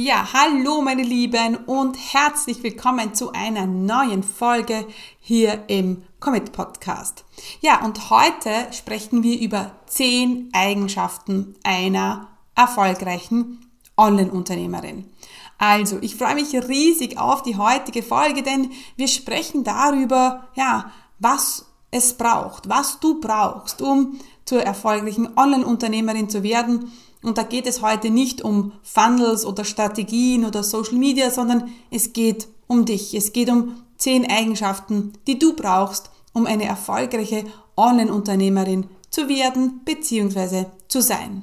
Ja, hallo meine Lieben und herzlich willkommen zu einer neuen Folge hier im Commit Podcast. Ja, und heute sprechen wir über zehn Eigenschaften einer erfolgreichen Online-Unternehmerin. Also, ich freue mich riesig auf die heutige Folge, denn wir sprechen darüber, ja, was es braucht, was du brauchst, um zur erfolgreichen Online-Unternehmerin zu werden und da geht es heute nicht um Funnels oder Strategien oder Social Media, sondern es geht um dich. Es geht um zehn Eigenschaften, die du brauchst, um eine erfolgreiche Online-Unternehmerin zu werden bzw. zu sein.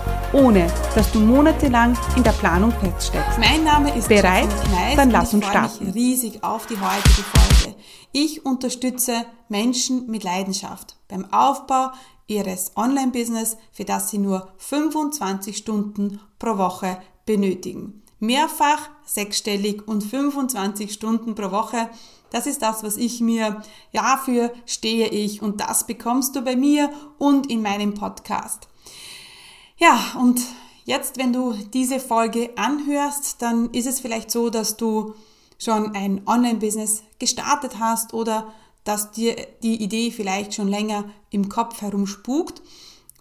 ohne dass du monatelang in der Planung feststeckst. Mein Name ist bereit, Kneis dann lass uns starten. Mich riesig auf die heutige Folge. Ich unterstütze Menschen mit Leidenschaft beim Aufbau ihres Online-Business, für das sie nur 25 Stunden pro Woche benötigen. Mehrfach sechsstellig und 25 Stunden pro Woche. Das ist das, was ich mir, ja, für stehe ich und das bekommst du bei mir und in meinem Podcast. Ja, und jetzt, wenn du diese Folge anhörst, dann ist es vielleicht so, dass du schon ein Online-Business gestartet hast oder dass dir die Idee vielleicht schon länger im Kopf herumspukt.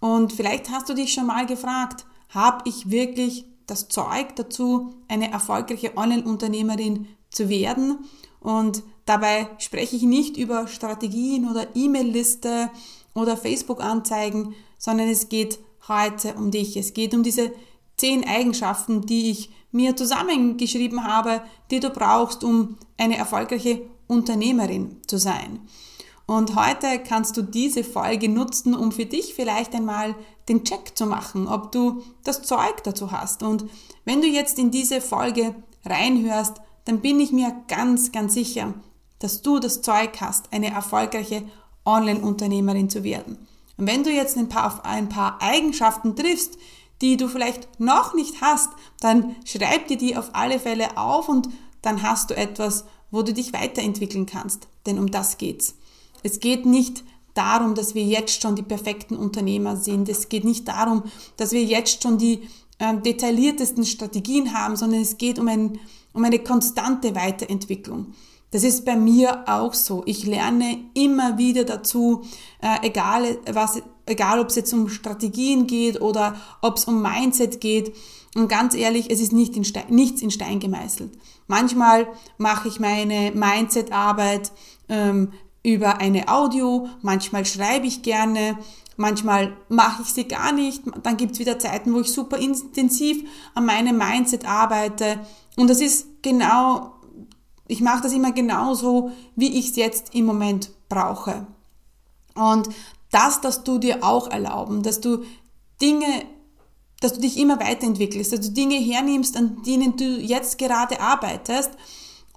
Und vielleicht hast du dich schon mal gefragt, habe ich wirklich das Zeug dazu, eine erfolgreiche Online-Unternehmerin zu werden? Und dabei spreche ich nicht über Strategien oder E-Mail-Liste oder Facebook-Anzeigen, sondern es geht heute um dich. Es geht um diese zehn Eigenschaften, die ich mir zusammengeschrieben habe, die du brauchst, um eine erfolgreiche Unternehmerin zu sein. Und heute kannst du diese Folge nutzen, um für dich vielleicht einmal den Check zu machen, ob du das Zeug dazu hast. Und wenn du jetzt in diese Folge reinhörst, dann bin ich mir ganz, ganz sicher, dass du das Zeug hast, eine erfolgreiche Online-Unternehmerin zu werden. Und wenn du jetzt ein paar, ein paar Eigenschaften triffst, die du vielleicht noch nicht hast, dann schreib dir die auf alle Fälle auf und dann hast du etwas, wo du dich weiterentwickeln kannst. Denn um das geht's. Es geht nicht darum, dass wir jetzt schon die perfekten Unternehmer sind. Es geht nicht darum, dass wir jetzt schon die äh, detailliertesten Strategien haben, sondern es geht um, ein, um eine konstante Weiterentwicklung. Das ist bei mir auch so. Ich lerne immer wieder dazu, äh, egal, was, egal ob es jetzt um Strategien geht oder ob es um Mindset geht. Und ganz ehrlich, es ist nicht in Stein, nichts in Stein gemeißelt. Manchmal mache ich meine Mindset-Arbeit ähm, über eine Audio, manchmal schreibe ich gerne, manchmal mache ich sie gar nicht. Dann gibt es wieder Zeiten, wo ich super intensiv an meinem Mindset arbeite. Und das ist genau, ich mache das immer genauso, wie ich es jetzt im Moment brauche. Und das, dass du dir auch erlauben, dass du Dinge dass du dich immer weiterentwickelst, dass du Dinge hernimmst, an denen du jetzt gerade arbeitest.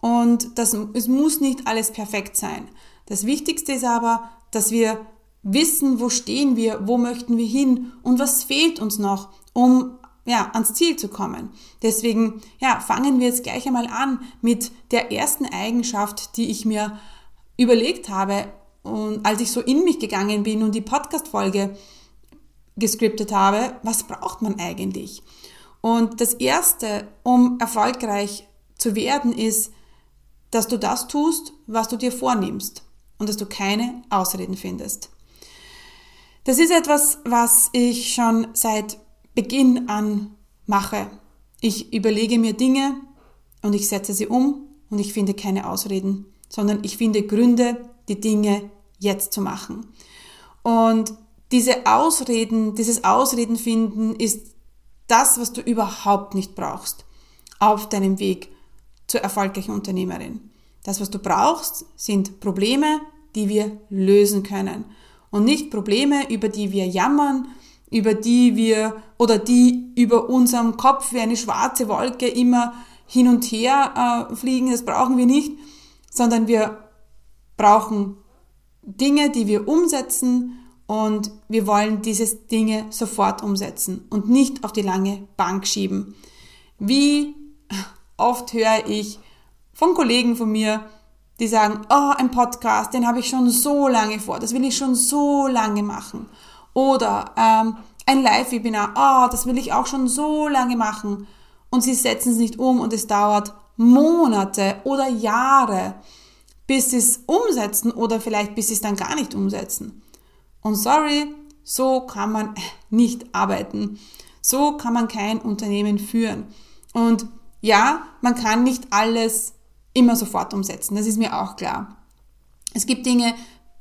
Und das, es muss nicht alles perfekt sein. Das Wichtigste ist aber, dass wir wissen, wo stehen wir, wo möchten wir hin und was fehlt uns noch, um ja, ans Ziel zu kommen. Deswegen, ja, fangen wir jetzt gleich einmal an mit der ersten Eigenschaft, die ich mir überlegt habe und als ich so in mich gegangen bin und die Podcast-Folge gescriptet habe, was braucht man eigentlich? Und das Erste, um erfolgreich zu werden, ist, dass du das tust, was du dir vornimmst und dass du keine Ausreden findest. Das ist etwas, was ich schon seit Beginn an mache. Ich überlege mir Dinge und ich setze sie um und ich finde keine Ausreden, sondern ich finde Gründe, die Dinge jetzt zu machen. Und diese Ausreden, dieses Ausreden finden ist das, was du überhaupt nicht brauchst auf deinem Weg zur erfolgreichen Unternehmerin. Das, was du brauchst, sind Probleme, die wir lösen können. Und nicht Probleme, über die wir jammern, über die wir oder die über unserem Kopf wie eine schwarze Wolke immer hin und her äh, fliegen. Das brauchen wir nicht, sondern wir brauchen Dinge, die wir umsetzen und wir wollen diese Dinge sofort umsetzen und nicht auf die lange Bank schieben. Wie oft höre ich von Kollegen von mir, die sagen, oh, ein Podcast, den habe ich schon so lange vor, das will ich schon so lange machen. Oder ähm, ein Live-Webinar, oh, das will ich auch schon so lange machen. Und sie setzen es nicht um und es dauert Monate oder Jahre, bis sie es umsetzen oder vielleicht bis sie es dann gar nicht umsetzen. Und sorry, so kann man nicht arbeiten. So kann man kein Unternehmen führen. Und ja, man kann nicht alles immer sofort umsetzen. Das ist mir auch klar. Es gibt Dinge,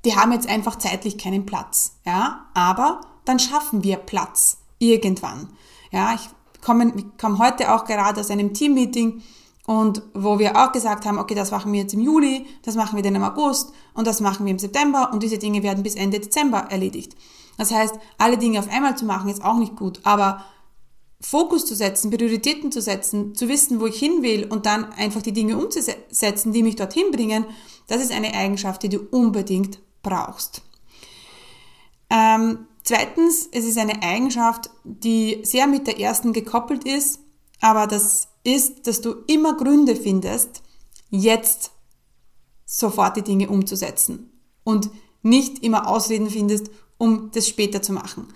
die haben jetzt einfach zeitlich keinen Platz. Ja, aber dann schaffen wir Platz irgendwann. Ja, ich komme, komme heute auch gerade aus einem Teammeeting und wo wir auch gesagt haben, okay, das machen wir jetzt im Juli, das machen wir dann im August und das machen wir im September und diese Dinge werden bis Ende Dezember erledigt. Das heißt, alle Dinge auf einmal zu machen ist auch nicht gut, aber Fokus zu setzen, Prioritäten zu setzen, zu wissen, wo ich hin will und dann einfach die Dinge umzusetzen, die mich dorthin bringen, das ist eine Eigenschaft, die du unbedingt brauchst. Ähm, zweitens, es ist eine Eigenschaft, die sehr mit der ersten gekoppelt ist, aber das ist, dass du immer Gründe findest, jetzt sofort die Dinge umzusetzen und nicht immer Ausreden findest, um das später zu machen.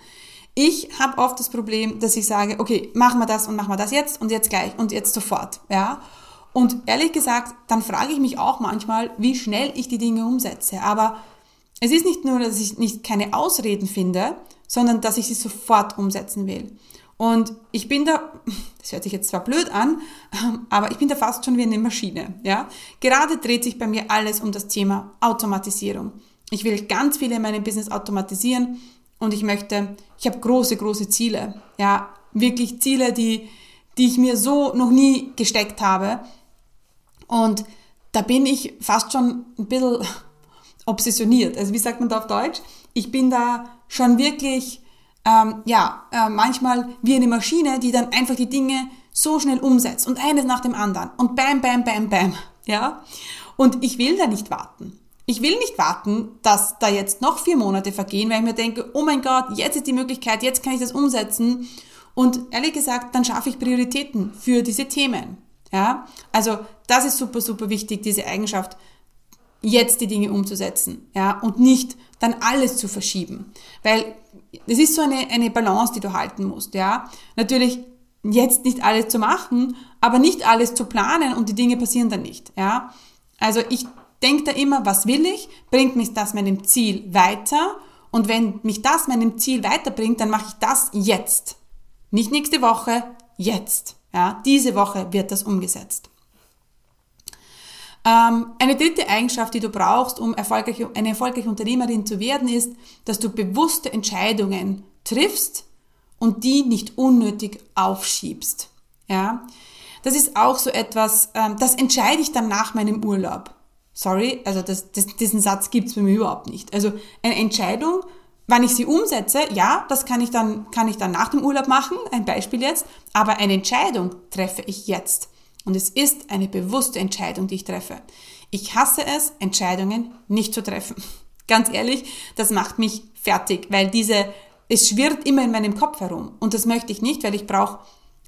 Ich habe oft das Problem, dass ich sage, okay, machen wir das und machen wir das jetzt und jetzt gleich und jetzt sofort, ja. Und ehrlich gesagt, dann frage ich mich auch manchmal, wie schnell ich die Dinge umsetze. Aber es ist nicht nur, dass ich nicht keine Ausreden finde, sondern dass ich sie sofort umsetzen will. Und ich bin da, das hört sich jetzt zwar blöd an, aber ich bin da fast schon wie eine Maschine. Ja? Gerade dreht sich bei mir alles um das Thema Automatisierung. Ich will ganz viele in meinem Business automatisieren und ich möchte, ich habe große, große Ziele. Ja, wirklich Ziele, die, die ich mir so noch nie gesteckt habe. Und da bin ich fast schon ein bisschen obsessioniert. Also wie sagt man da auf Deutsch? Ich bin da schon wirklich ähm, ja, äh, manchmal wie eine Maschine, die dann einfach die Dinge so schnell umsetzt und eines nach dem anderen und bam, bam, bam, bam, ja. Und ich will da nicht warten. Ich will nicht warten, dass da jetzt noch vier Monate vergehen, weil ich mir denke, oh mein Gott, jetzt ist die Möglichkeit, jetzt kann ich das umsetzen. Und ehrlich gesagt, dann schaffe ich Prioritäten für diese Themen. Ja, also das ist super, super wichtig, diese Eigenschaft, jetzt die Dinge umzusetzen, ja, und nicht dann alles zu verschieben. Weil es ist so eine, eine Balance, die du halten musst, ja. Natürlich jetzt nicht alles zu machen, aber nicht alles zu planen und die Dinge passieren dann nicht, ja. Also ich denke da immer, was will ich? Bringt mich das meinem Ziel weiter? Und wenn mich das meinem Ziel weiterbringt, dann mache ich das jetzt. Nicht nächste Woche, jetzt. Ja, diese Woche wird das umgesetzt. Ähm, eine dritte Eigenschaft, die du brauchst, um erfolgreich, eine erfolgreiche Unternehmerin zu werden, ist, dass du bewusste Entscheidungen triffst und die nicht unnötig aufschiebst. Ja, das ist auch so etwas, ähm, das entscheide ich dann nach meinem Urlaub. Sorry, also das, das, diesen Satz gibt's bei mir überhaupt nicht. Also eine Entscheidung, wann ich sie umsetze, ja, das kann ich dann, kann ich dann nach dem Urlaub machen, ein Beispiel jetzt, aber eine Entscheidung treffe ich jetzt. Und es ist eine bewusste Entscheidung, die ich treffe. Ich hasse es, Entscheidungen nicht zu treffen. Ganz ehrlich, das macht mich fertig, weil diese, es schwirrt immer in meinem Kopf herum. Und das möchte ich nicht, weil ich brauche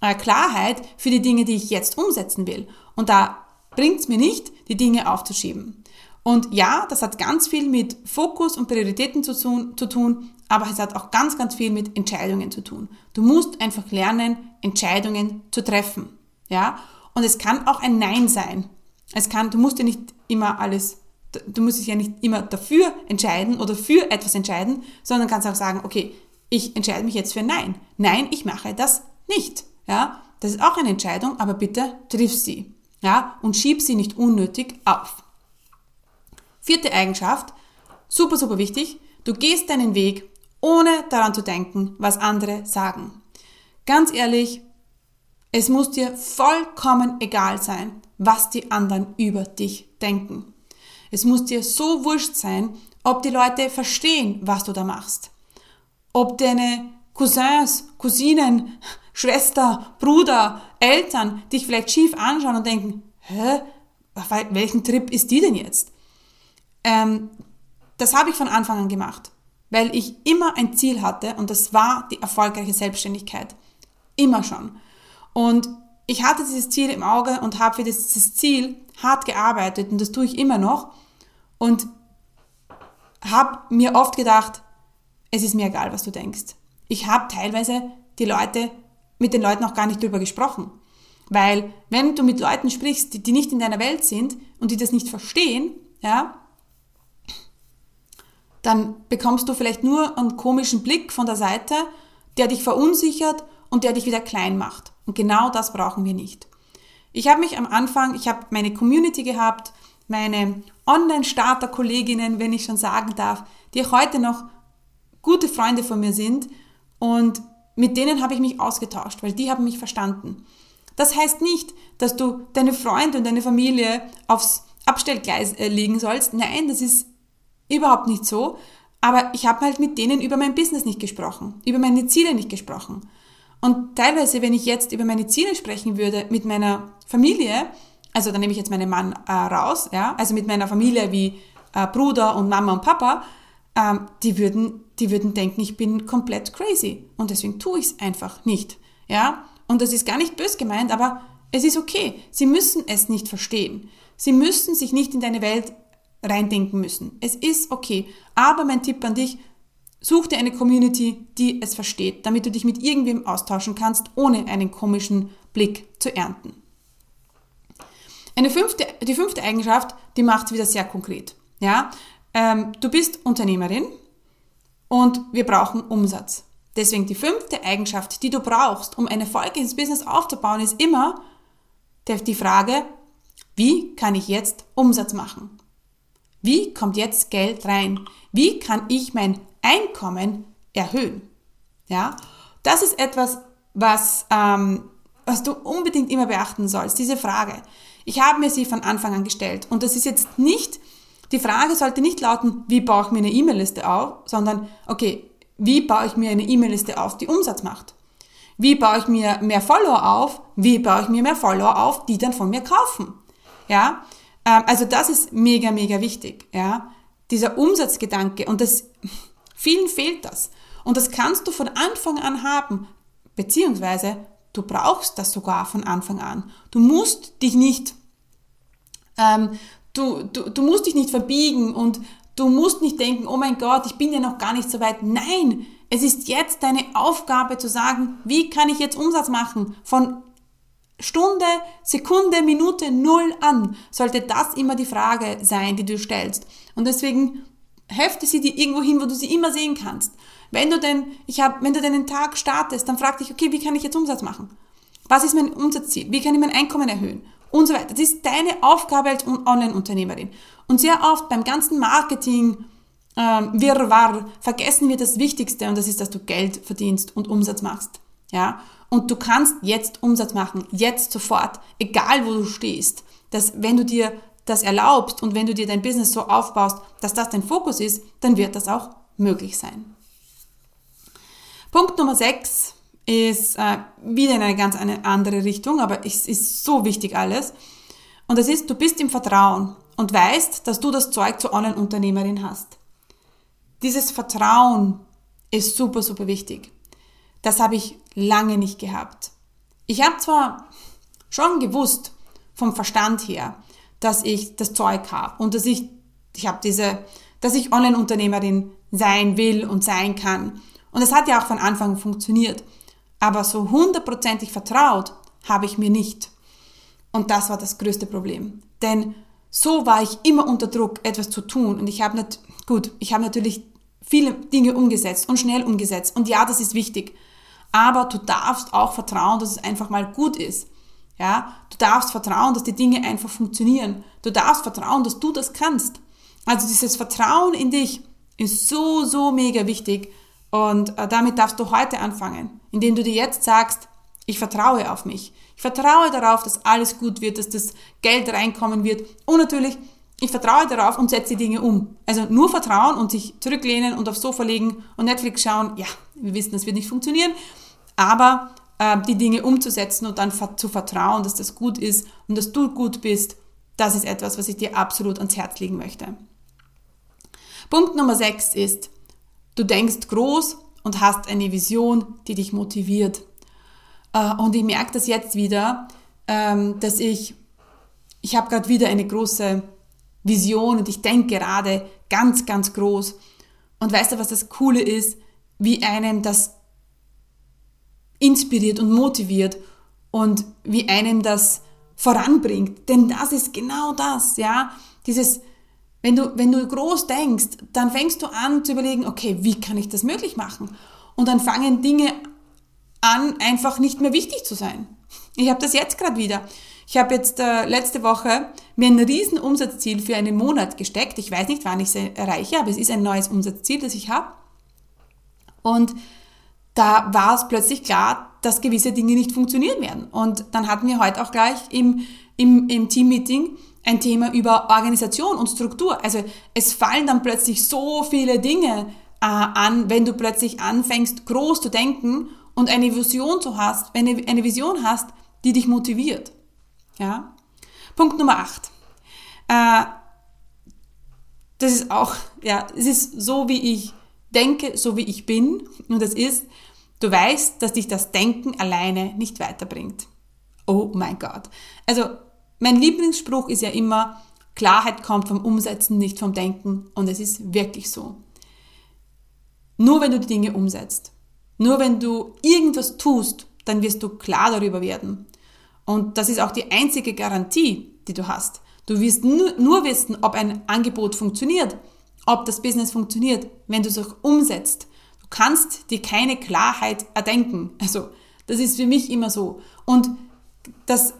äh, Klarheit für die Dinge, die ich jetzt umsetzen will. Und da bringt es mir nicht, die Dinge aufzuschieben. Und ja, das hat ganz viel mit Fokus und Prioritäten zu tun, zu tun, aber es hat auch ganz, ganz viel mit Entscheidungen zu tun. Du musst einfach lernen, Entscheidungen zu treffen. Ja? Und es kann auch ein Nein sein. Es kann, du musst ja nicht immer alles, du musst dich ja nicht immer dafür entscheiden oder für etwas entscheiden, sondern kannst auch sagen, okay, ich entscheide mich jetzt für Nein. Nein, ich mache das nicht. Ja, das ist auch eine Entscheidung, aber bitte triff sie. Ja, und schieb sie nicht unnötig auf. Vierte Eigenschaft, super, super wichtig. Du gehst deinen Weg, ohne daran zu denken, was andere sagen. Ganz ehrlich, es muss dir vollkommen egal sein, was die anderen über dich denken. Es muss dir so wurscht sein, ob die Leute verstehen, was du da machst. Ob deine Cousins, Cousinen, Schwester, Bruder, Eltern dich vielleicht schief anschauen und denken, hä, auf welchen Trip ist die denn jetzt? ähm, das habe ich von Anfang an gemacht, weil ich immer ein Ziel hatte und das war die erfolgreiche Selbstständigkeit. Immer schon. Und ich hatte dieses Ziel im Auge und habe für dieses Ziel hart gearbeitet und das tue ich immer noch und habe mir oft gedacht, es ist mir egal, was du denkst. Ich habe teilweise die Leute mit den Leuten auch gar nicht drüber gesprochen. Weil wenn du mit Leuten sprichst, die, die nicht in deiner Welt sind und die das nicht verstehen, ja, dann bekommst du vielleicht nur einen komischen Blick von der Seite, der dich verunsichert und der dich wieder klein macht. Und genau das brauchen wir nicht. Ich habe mich am Anfang, ich habe meine Community gehabt, meine Online-Starter-Kolleginnen, wenn ich schon sagen darf, die heute noch gute Freunde von mir sind und mit denen habe ich mich ausgetauscht, weil die haben mich verstanden. Das heißt nicht, dass du deine Freunde und deine Familie aufs Abstellgleis äh, legen sollst. Nein, das ist überhaupt nicht so. Aber ich habe halt mit denen über mein Business nicht gesprochen, über meine Ziele nicht gesprochen. Und teilweise, wenn ich jetzt über meine Ziele sprechen würde mit meiner Familie, also dann nehme ich jetzt meinen Mann äh, raus, ja, also mit meiner Familie wie äh, Bruder und Mama und Papa, ähm, die würden, die würden denken, ich bin komplett crazy und deswegen tue ich es einfach nicht, ja. Und das ist gar nicht bös gemeint, aber es ist okay. Sie müssen es nicht verstehen. Sie müssen sich nicht in deine Welt reindenken müssen. Es ist okay. Aber mein Tipp an dich, such dir eine Community, die es versteht, damit du dich mit irgendwem austauschen kannst, ohne einen komischen Blick zu ernten. Eine fünfte, die fünfte Eigenschaft, die macht es wieder sehr konkret. Ja? Ähm, du bist Unternehmerin und wir brauchen Umsatz. Deswegen die fünfte Eigenschaft, die du brauchst, um ein erfolgreiches Business aufzubauen, ist immer die Frage, wie kann ich jetzt Umsatz machen? Wie kommt jetzt Geld rein? Wie kann ich mein Einkommen erhöhen? Ja, das ist etwas, was, ähm, was du unbedingt immer beachten sollst, diese Frage. Ich habe mir sie von Anfang an gestellt und das ist jetzt nicht, die Frage sollte nicht lauten, wie baue ich mir eine E-Mail-Liste auf, sondern, okay, wie baue ich mir eine E-Mail-Liste auf, die Umsatz macht? Wie baue ich mir mehr Follower auf? Wie baue ich mir mehr Follower auf, die dann von mir kaufen? Ja, ähm, also das ist mega, mega wichtig. Ja, dieser Umsatzgedanke und das, vielen fehlt das. Und das kannst du von Anfang an haben, beziehungsweise du brauchst das sogar von Anfang an. Du musst dich nicht, ähm, du, du, du musst dich nicht verbiegen und du musst nicht denken, oh mein Gott, ich bin ja noch gar nicht so weit. Nein, es ist jetzt deine Aufgabe zu sagen, wie kann ich jetzt Umsatz machen von Stunde, Sekunde, Minute, null an, sollte das immer die Frage sein, die du stellst. Und deswegen hefte sie dir irgendwo hin, wo du sie immer sehen kannst. Wenn du denn, ich hab, wenn du deinen Tag startest, dann frag dich, okay, wie kann ich jetzt Umsatz machen? Was ist mein Umsatzziel? Wie kann ich mein Einkommen erhöhen? Und so weiter. Das ist deine Aufgabe als Online-Unternehmerin. Und sehr oft beim ganzen Marketing, ähm, Wirrwarr, vergessen wir das Wichtigste und das ist, dass du Geld verdienst und Umsatz machst. Ja? Und du kannst jetzt Umsatz machen, jetzt sofort, egal wo du stehst. Dass wenn du dir das erlaubst und wenn du dir dein Business so aufbaust, dass das dein Fokus ist, dann wird das auch möglich sein. Punkt Nummer 6 ist äh, wieder in eine ganz eine andere Richtung, aber es ist so wichtig alles. Und das ist, du bist im Vertrauen und weißt, dass du das Zeug zur Online-Unternehmerin hast. Dieses Vertrauen ist super, super wichtig. Das habe ich lange nicht gehabt. Ich habe zwar schon gewusst, vom Verstand her, dass ich das Zeug habe und dass ich, ich habe diese, dass ich Online-Unternehmerin sein will und sein kann. Und es hat ja auch von Anfang funktioniert. Aber so hundertprozentig vertraut habe ich mir nicht. Und das war das größte Problem. Denn so war ich immer unter Druck, etwas zu tun. Und ich habe nicht, gut, ich habe natürlich viele Dinge umgesetzt und schnell umgesetzt. Und ja, das ist wichtig aber du darfst auch vertrauen, dass es einfach mal gut ist. Ja, du darfst vertrauen, dass die Dinge einfach funktionieren. Du darfst vertrauen, dass du das kannst. Also dieses Vertrauen in dich ist so, so mega wichtig. Und äh, damit darfst du heute anfangen, indem du dir jetzt sagst, ich vertraue auf mich. Ich vertraue darauf, dass alles gut wird, dass das Geld reinkommen wird. Und natürlich, ich vertraue darauf und setze die Dinge um. Also nur vertrauen und sich zurücklehnen und aufs Sofa legen und Netflix schauen, ja, wir wissen, das wird nicht funktionieren aber die Dinge umzusetzen und dann zu vertrauen, dass das gut ist und dass du gut bist, das ist etwas, was ich dir absolut ans Herz legen möchte. Punkt Nummer 6 ist, du denkst groß und hast eine Vision, die dich motiviert. Äh, und ich merke das jetzt wieder, ähm, dass ich, ich habe gerade wieder eine große Vision und ich denke gerade ganz, ganz groß. Und weißt du, was das Coole ist? Wie einem das inspiriert und motiviert und wie einem das voranbringt. Denn das ist genau das, ja. Dieses, wenn du, wenn du groß denkst, dann fängst du an zu überlegen, okay, wie kann ich das möglich machen? Und dann fangen Dinge an, einfach nicht mehr wichtig zu sein. Ich habe das jetzt gerade wieder. Ich habe jetzt äh, letzte Woche mir ein riesen Umsatzziel für einen Monat gesteckt. Ich weiß nicht, wann ich es erreiche, aber es ist ein neues Umsatzziel, das ich habe. Und da war es plötzlich klar, dass gewisse Dinge nicht funktionieren werden. Und dann hatten wir heute auch gleich im, im, im Team-Meeting ein Thema über Organisation und Struktur. Also es fallen dann plötzlich so viele Dinge äh, an, wenn du plötzlich anfängst, groß zu denken und eine Vision zu hast, wenn du eine Vision hast, die dich motiviert. Ja? Punkt Nummer 8. Äh, das ist auch, ja, es ist so, wie ich denke, so wie ich bin. Und das ist, du weißt, dass dich das Denken alleine nicht weiterbringt. Oh mein Gott. Also, mein Lieblingsspruch ist ja immer, Klarheit kommt vom Umsetzen, nicht vom Denken. Und es ist wirklich so. Nur wenn du die Dinge umsetzt, nur wenn du irgendwas tust, dann wirst du klar darüber werden. Und das ist auch die einzige Garantie, die du hast. Du wirst nur, wissen, ob ein Angebot funktioniert, ob das Business funktioniert, wenn du es auch umsetzt. Kannst dir keine Klarheit erdenken. Also, das ist für mich immer so. Und das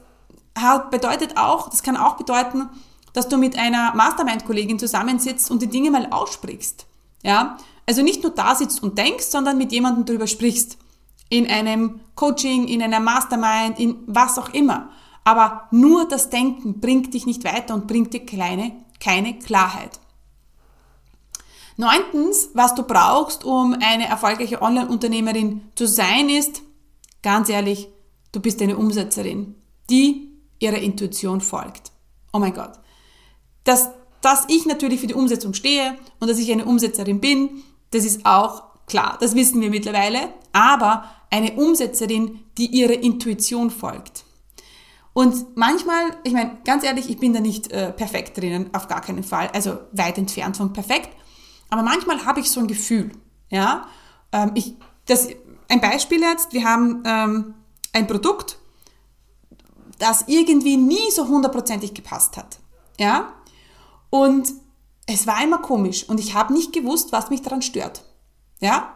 bedeutet auch, das kann auch bedeuten, dass du mit einer Mastermind-Kollegin zusammensitzt und die Dinge mal aussprichst. Ja? Also nicht nur da sitzt und denkst, sondern mit jemandem darüber sprichst. In einem Coaching, in einer Mastermind, in was auch immer. Aber nur das Denken bringt dich nicht weiter und bringt dir kleine, keine Klarheit. Neuntens, was du brauchst, um eine erfolgreiche Online-Unternehmerin zu sein, ist, ganz ehrlich, du bist eine Umsetzerin, die ihrer Intuition folgt. Oh mein Gott. Dass, dass ich natürlich für die Umsetzung stehe und dass ich eine Umsetzerin bin, das ist auch klar, das wissen wir mittlerweile, aber eine Umsetzerin, die ihrer Intuition folgt. Und manchmal, ich meine, ganz ehrlich, ich bin da nicht äh, perfekt drinnen, auf gar keinen Fall, also weit entfernt von perfekt. Aber manchmal habe ich so ein Gefühl, ja. Ähm, ich, das, ein Beispiel jetzt, wir haben ähm, ein Produkt, das irgendwie nie so hundertprozentig gepasst hat, ja. Und es war immer komisch und ich habe nicht gewusst, was mich daran stört, ja.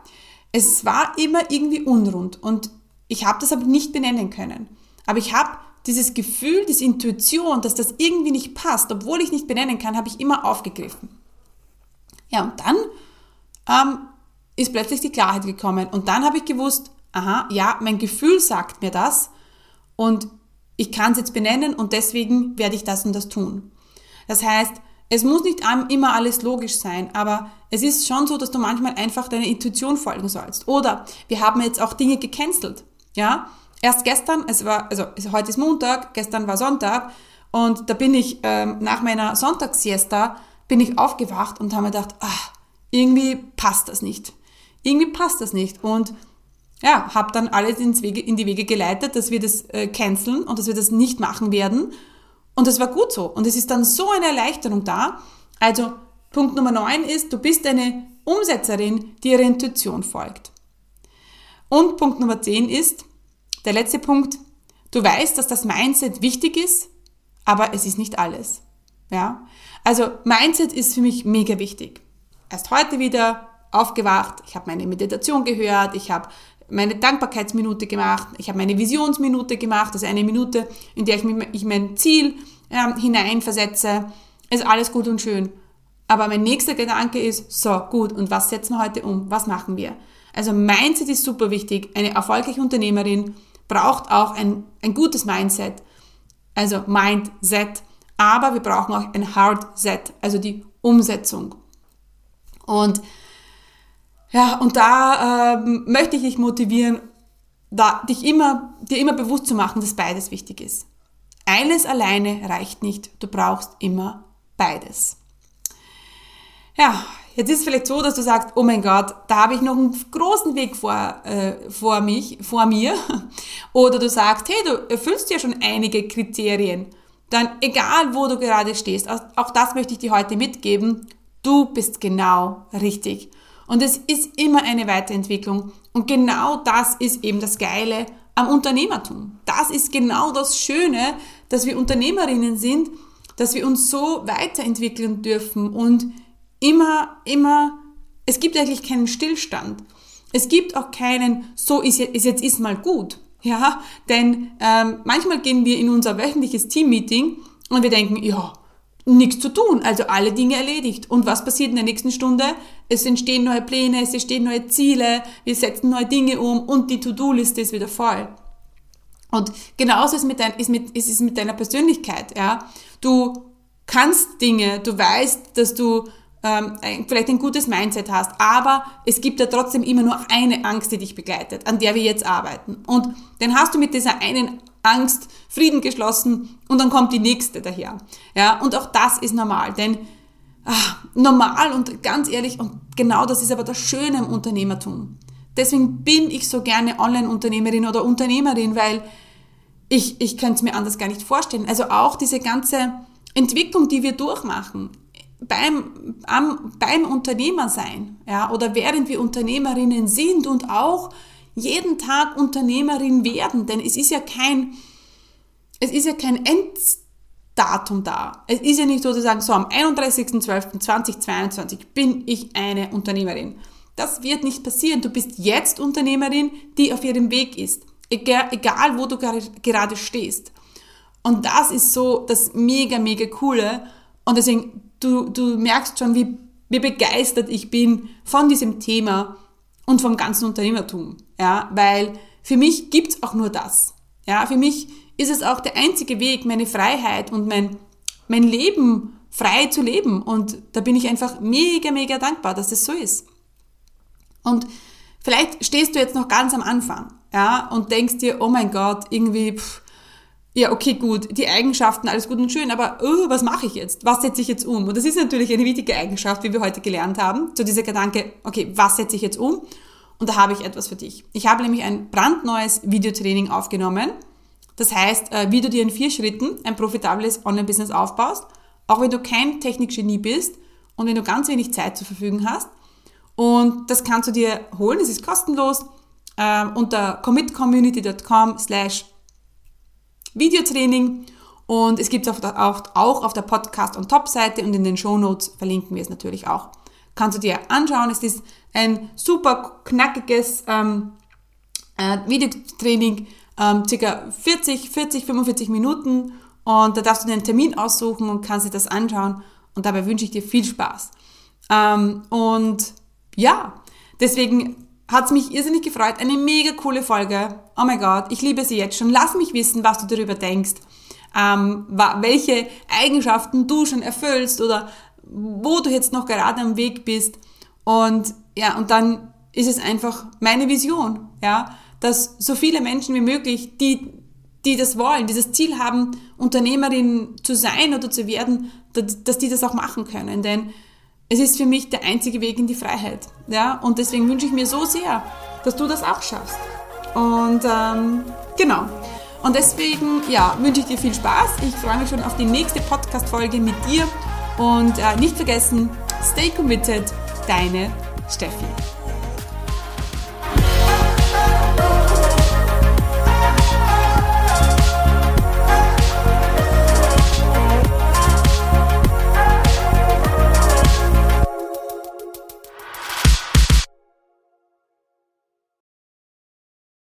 Es war immer irgendwie unrund und ich habe das aber nicht benennen können. Aber ich habe dieses Gefühl, diese Intuition, dass das irgendwie nicht passt, obwohl ich nicht benennen kann, habe ich immer aufgegriffen. Ja, und dann ähm, ist plötzlich die Klarheit gekommen. Und dann habe ich gewusst, aha, ja, mein Gefühl sagt mir das und ich kann es jetzt benennen und deswegen werde ich das und das tun. Das heißt, es muss nicht immer alles logisch sein, aber es ist schon so, dass du manchmal einfach deiner Intuition folgen sollst. Oder wir haben jetzt auch Dinge gecancelt. Ja, erst gestern, es war, also heute ist Montag, gestern war Sonntag und da bin ich ähm, nach meiner Sonntagssiesta bin ich aufgewacht und habe mir gedacht, ach, irgendwie passt das nicht. Irgendwie passt das nicht. Und ja, habe dann alles ins Wege, in die Wege geleitet, dass wir das äh, canceln und dass wir das nicht machen werden. Und das war gut so. Und es ist dann so eine Erleichterung da. Also Punkt Nummer 9 ist, du bist eine Umsetzerin, die ihrer Intuition folgt. Und Punkt Nummer 10 ist, der letzte Punkt, du weißt, dass das Mindset wichtig ist, aber es ist nicht alles. Ja? Also Mindset ist für mich mega wichtig. Erst heute wieder aufgewacht, ich habe meine Meditation gehört, ich habe meine Dankbarkeitsminute gemacht, ich habe meine Visionsminute gemacht, also eine Minute, in der ich, mich, ich mein Ziel ähm, hineinversetze. Ist alles gut und schön. Aber mein nächster Gedanke ist, so gut, und was setzen wir heute um? Was machen wir? Also Mindset ist super wichtig. Eine erfolgreiche Unternehmerin braucht auch ein, ein gutes Mindset. Also Mindset aber wir brauchen auch ein Hard Set, also die Umsetzung. Und ja, und da ähm, möchte ich dich motivieren, da, dich immer, dir immer bewusst zu machen, dass beides wichtig ist. Eines alleine reicht nicht, du brauchst immer beides. Ja, Jetzt ist es vielleicht so, dass du sagst, oh mein Gott, da habe ich noch einen großen Weg vor, äh, vor mich, vor mir. Oder du sagst, hey, du erfüllst ja schon einige Kriterien. Dann egal, wo du gerade stehst, auch das möchte ich dir heute mitgeben, du bist genau richtig. Und es ist immer eine Weiterentwicklung. Und genau das ist eben das Geile am Unternehmertum. Das ist genau das Schöne, dass wir Unternehmerinnen sind, dass wir uns so weiterentwickeln dürfen und immer, immer, es gibt eigentlich keinen Stillstand. Es gibt auch keinen, so ist jetzt, ist mal gut. Ja, denn ähm, manchmal gehen wir in unser wöchentliches Teammeeting und wir denken, ja, nichts zu tun, also alle Dinge erledigt. Und was passiert in der nächsten Stunde? Es entstehen neue Pläne, es entstehen neue Ziele, wir setzen neue Dinge um und die To-Do-Liste ist wieder voll. Und genauso ist, mit dein, ist, mit, ist es mit deiner Persönlichkeit. Ja? Du kannst Dinge, du weißt, dass du ähm, vielleicht ein gutes Mindset hast, aber es gibt ja trotzdem immer nur eine Angst, die dich begleitet, an der wir jetzt arbeiten. Und dann hast du mit dieser einen Angst Frieden geschlossen und dann kommt die nächste daher. Ja, und auch das ist normal, denn ach, normal und ganz ehrlich, und genau das ist aber das Schöne im Unternehmertum. Deswegen bin ich so gerne Online-Unternehmerin oder Unternehmerin, weil ich, ich könnte es mir anders gar nicht vorstellen. Also auch diese ganze Entwicklung, die wir durchmachen beim, am, beim Unternehmer sein, ja, oder während wir Unternehmerinnen sind und auch jeden Tag Unternehmerin werden, denn es ist ja kein, es ist ja kein Enddatum da. Es ist ja nicht so, zu sagen, so am 31.12.2022 bin ich eine Unternehmerin. Das wird nicht passieren. Du bist jetzt Unternehmerin, die auf ihrem Weg ist. Egal, egal wo du gerade stehst. Und das ist so das mega, mega coole. Und deswegen, du, du merkst schon, wie, wie begeistert ich bin von diesem Thema und vom ganzen Unternehmertum. Ja, weil für mich gibt's auch nur das. Ja, für mich ist es auch der einzige Weg, meine Freiheit und mein, mein Leben frei zu leben. Und da bin ich einfach mega, mega dankbar, dass das so ist. Und vielleicht stehst du jetzt noch ganz am Anfang, ja, und denkst dir, oh mein Gott, irgendwie, pff, ja, okay, gut, die Eigenschaften, alles gut und schön, aber oh, was mache ich jetzt? Was setze ich jetzt um? Und das ist natürlich eine wichtige Eigenschaft, wie wir heute gelernt haben. So dieser Gedanke, okay, was setze ich jetzt um? Und da habe ich etwas für dich. Ich habe nämlich ein brandneues Videotraining aufgenommen. Das heißt, äh, wie du dir in vier Schritten ein profitables Online-Business aufbaust, auch wenn du kein Technikgenie bist und wenn du ganz wenig Zeit zur Verfügung hast. Und das kannst du dir holen, es ist kostenlos, äh, unter commitcommunity.com slash Videotraining und es gibt es auch, auf der Podcast- und Top-Seite und in den Show Notes verlinken wir es natürlich auch. Kannst du dir anschauen. Es ist ein super knackiges ähm, äh, Videotraining, ähm, circa 40, 40, 45 Minuten und da darfst du dir einen Termin aussuchen und kannst dir das anschauen und dabei wünsche ich dir viel Spaß. Ähm, und ja, deswegen hat es mich irrsinnig gefreut. Eine mega coole Folge. Oh mein Gott, ich liebe sie jetzt schon. Lass mich wissen, was du darüber denkst. Ähm, welche Eigenschaften du schon erfüllst oder wo du jetzt noch gerade am Weg bist. Und ja, und dann ist es einfach meine Vision, ja, dass so viele Menschen wie möglich, die, die das wollen, dieses Ziel haben, Unternehmerin zu sein oder zu werden, dass, dass die das auch machen können. Denn es ist für mich der einzige Weg in die Freiheit. Ja? Und deswegen wünsche ich mir so sehr, dass du das auch schaffst. Und ähm, genau. Und deswegen, ja, wünsche ich dir viel Spaß. Ich freue mich schon auf die nächste Podcast-Folge mit dir. Und äh, nicht vergessen, stay committed, deine Steffi.